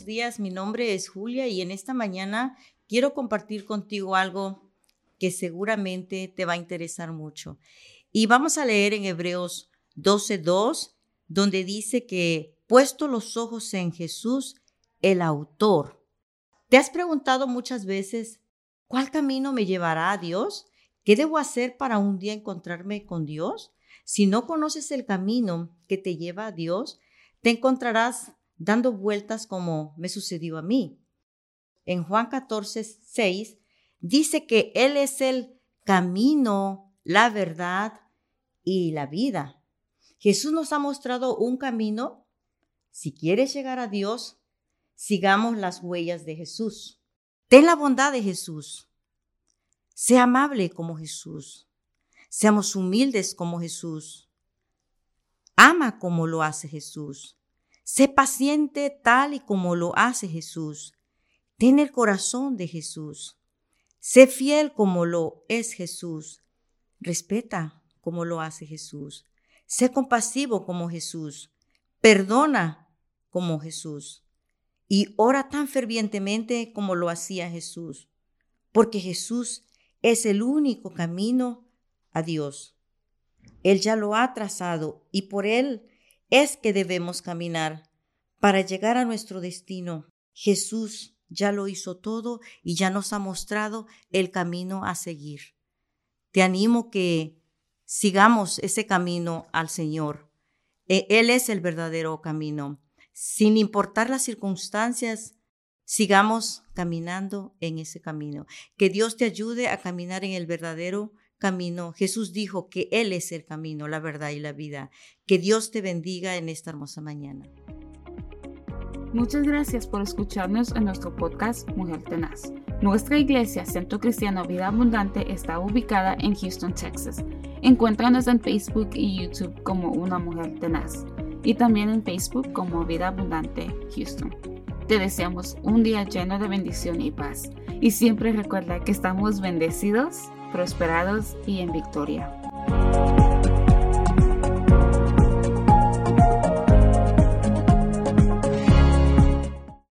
días. Mi nombre es Julia y en esta mañana quiero compartir contigo algo que seguramente te va a interesar mucho. Y vamos a leer en Hebreos 12:2, donde dice que puesto los ojos en Jesús, el autor. ¿Te has preguntado muchas veces cuál camino me llevará a Dios? ¿Qué debo hacer para un día encontrarme con Dios? Si no conoces el camino que te lleva a Dios, te encontrarás dando vueltas como me sucedió a mí. En Juan 14, 6 dice que Él es el camino, la verdad y la vida. Jesús nos ha mostrado un camino. Si quieres llegar a Dios, sigamos las huellas de Jesús. Ten la bondad de Jesús. Sea amable como Jesús. Seamos humildes como Jesús. Ama como lo hace Jesús. Sé paciente tal y como lo hace Jesús. Ten el corazón de Jesús. Sé fiel como lo es Jesús. Respeta como lo hace Jesús. Sé compasivo como Jesús. Perdona como Jesús. Y ora tan fervientemente como lo hacía Jesús. Porque Jesús es el único camino a Dios. Él ya lo ha trazado y por Él es que debemos caminar para llegar a nuestro destino. Jesús ya lo hizo todo y ya nos ha mostrado el camino a seguir. Te animo que sigamos ese camino al Señor. E, Él es el verdadero camino. Sin importar las circunstancias, sigamos caminando en ese camino. Que Dios te ayude a caminar en el verdadero camino. Jesús dijo que Él es el camino, la verdad y la vida. Que Dios te bendiga en esta hermosa mañana. Muchas gracias por escucharnos en nuestro podcast Mujer Tenaz. Nuestra iglesia, Centro Cristiano Vida Abundante, está ubicada en Houston, Texas. Encuéntranos en Facebook y YouTube como Una Mujer Tenaz y también en Facebook como Vida Abundante Houston. Te deseamos un día lleno de bendición y paz. Y siempre recuerda que estamos bendecidos prosperados y en victoria.